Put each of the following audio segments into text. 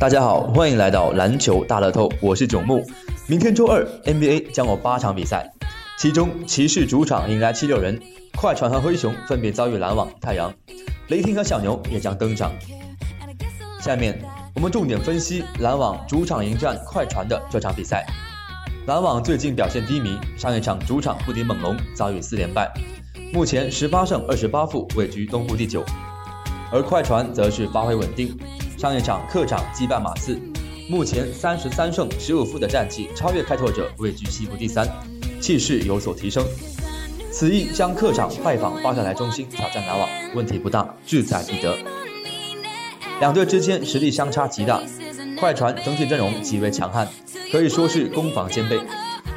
大家好，欢迎来到篮球大乐透，我是囧木。明天周二，NBA 将有八场比赛，其中骑士主场迎来七六人，快船和灰熊分别遭遇篮网、太阳，雷霆和小牛也将登场。下面我们重点分析篮网主场迎战快船的这场比赛。篮网最近表现低迷，上一场主场不敌猛龙，遭遇四连败，目前十八胜二十八负，位居东部第九。而快船则是发挥稳定，上一场客场击败马刺，目前三十三胜十五负的战绩超越开拓者，位居西部第三，气势有所提升。此役将客场拜访巴特莱中心挑战篮网，问题不大，志在必得。两队之间实力相差极大，快船整体阵容极为强悍。可以说是攻防兼备，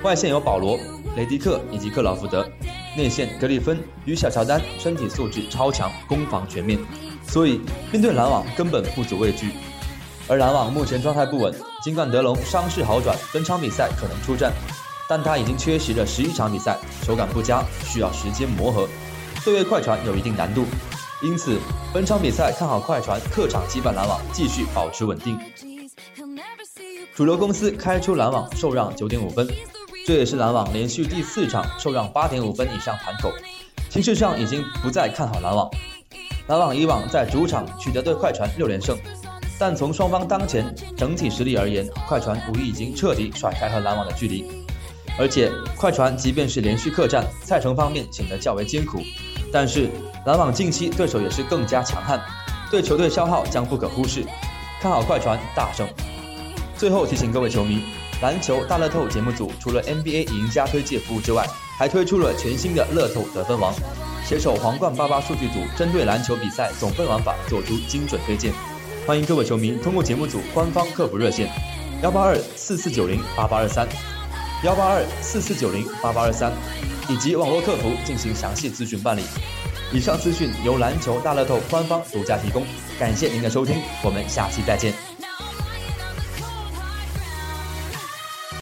外线有保罗、雷迪克以及克劳福德，内线格里芬与小乔丹身体素质超强，攻防全面，所以面对篮网根本不足畏惧。而篮网目前状态不稳，尽管德隆伤势好转，本场比赛可能出战，但他已经缺席了十一场比赛，手感不佳，需要时间磨合，对位快船有一定难度。因此，本场比赛看好快船客场击败篮网，继续保持稳定。主流公司开出篮网受让九点五分，这也是篮网连续第四场受让八点五分以上盘口，形势上已经不再看好篮网。篮网以往在主场取得对快船六连胜，但从双方当前整体实力而言，快船无疑已经彻底甩开和篮网的距离。而且快船即便是连续客战，赛程方面显得较为艰苦，但是篮网近期对手也是更加强悍，对球队消耗将不可忽视，看好快船大胜。最后提醒各位球迷，篮球大乐透节目组除了 NBA 赢家推介服务之外，还推出了全新的乐透得分王，携手皇冠八八数据组，针对篮球比赛总分玩法做出精准推荐。欢迎各位球迷通过节目组官方客服热线幺八二四四九零八八二三幺八二四四九零八八二三以及网络客服进行详细咨询办理。以上资讯由篮球大乐透官方独家提供，感谢您的收听，我们下期再见。